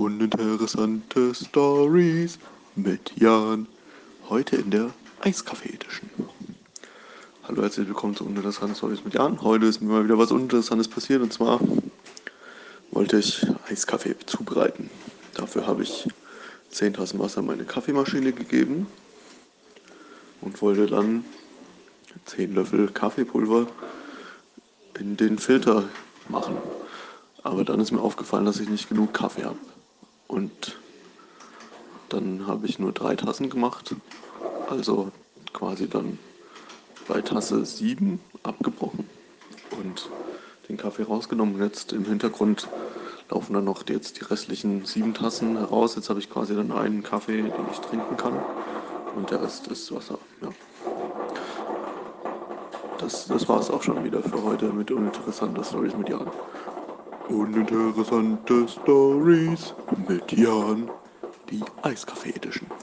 Uninteressante Stories mit Jan. Heute in der Eiskaffee Edition. Hallo, herzlich willkommen zu Uninteressante Stories mit Jan. Heute ist mir mal wieder was Uninteressantes passiert und zwar wollte ich Eiskaffee zubereiten. Dafür habe ich 10 Tassen Wasser in meine Kaffeemaschine gegeben und wollte dann 10 Löffel Kaffeepulver in den Filter machen. Aber dann ist mir aufgefallen, dass ich nicht genug Kaffee habe. Und dann habe ich nur drei Tassen gemacht. Also quasi dann bei Tasse 7 abgebrochen und den Kaffee rausgenommen. Jetzt im Hintergrund laufen dann noch jetzt die restlichen sieben Tassen heraus. Jetzt habe ich quasi dann einen Kaffee, den ich trinken kann. Und der Rest ist Wasser. Ja. Das, das war es auch schon wieder für heute mit uninteressanter Stories mit Jan. Uninteressante Stories mit Jan. Die Eiskaffee Edition.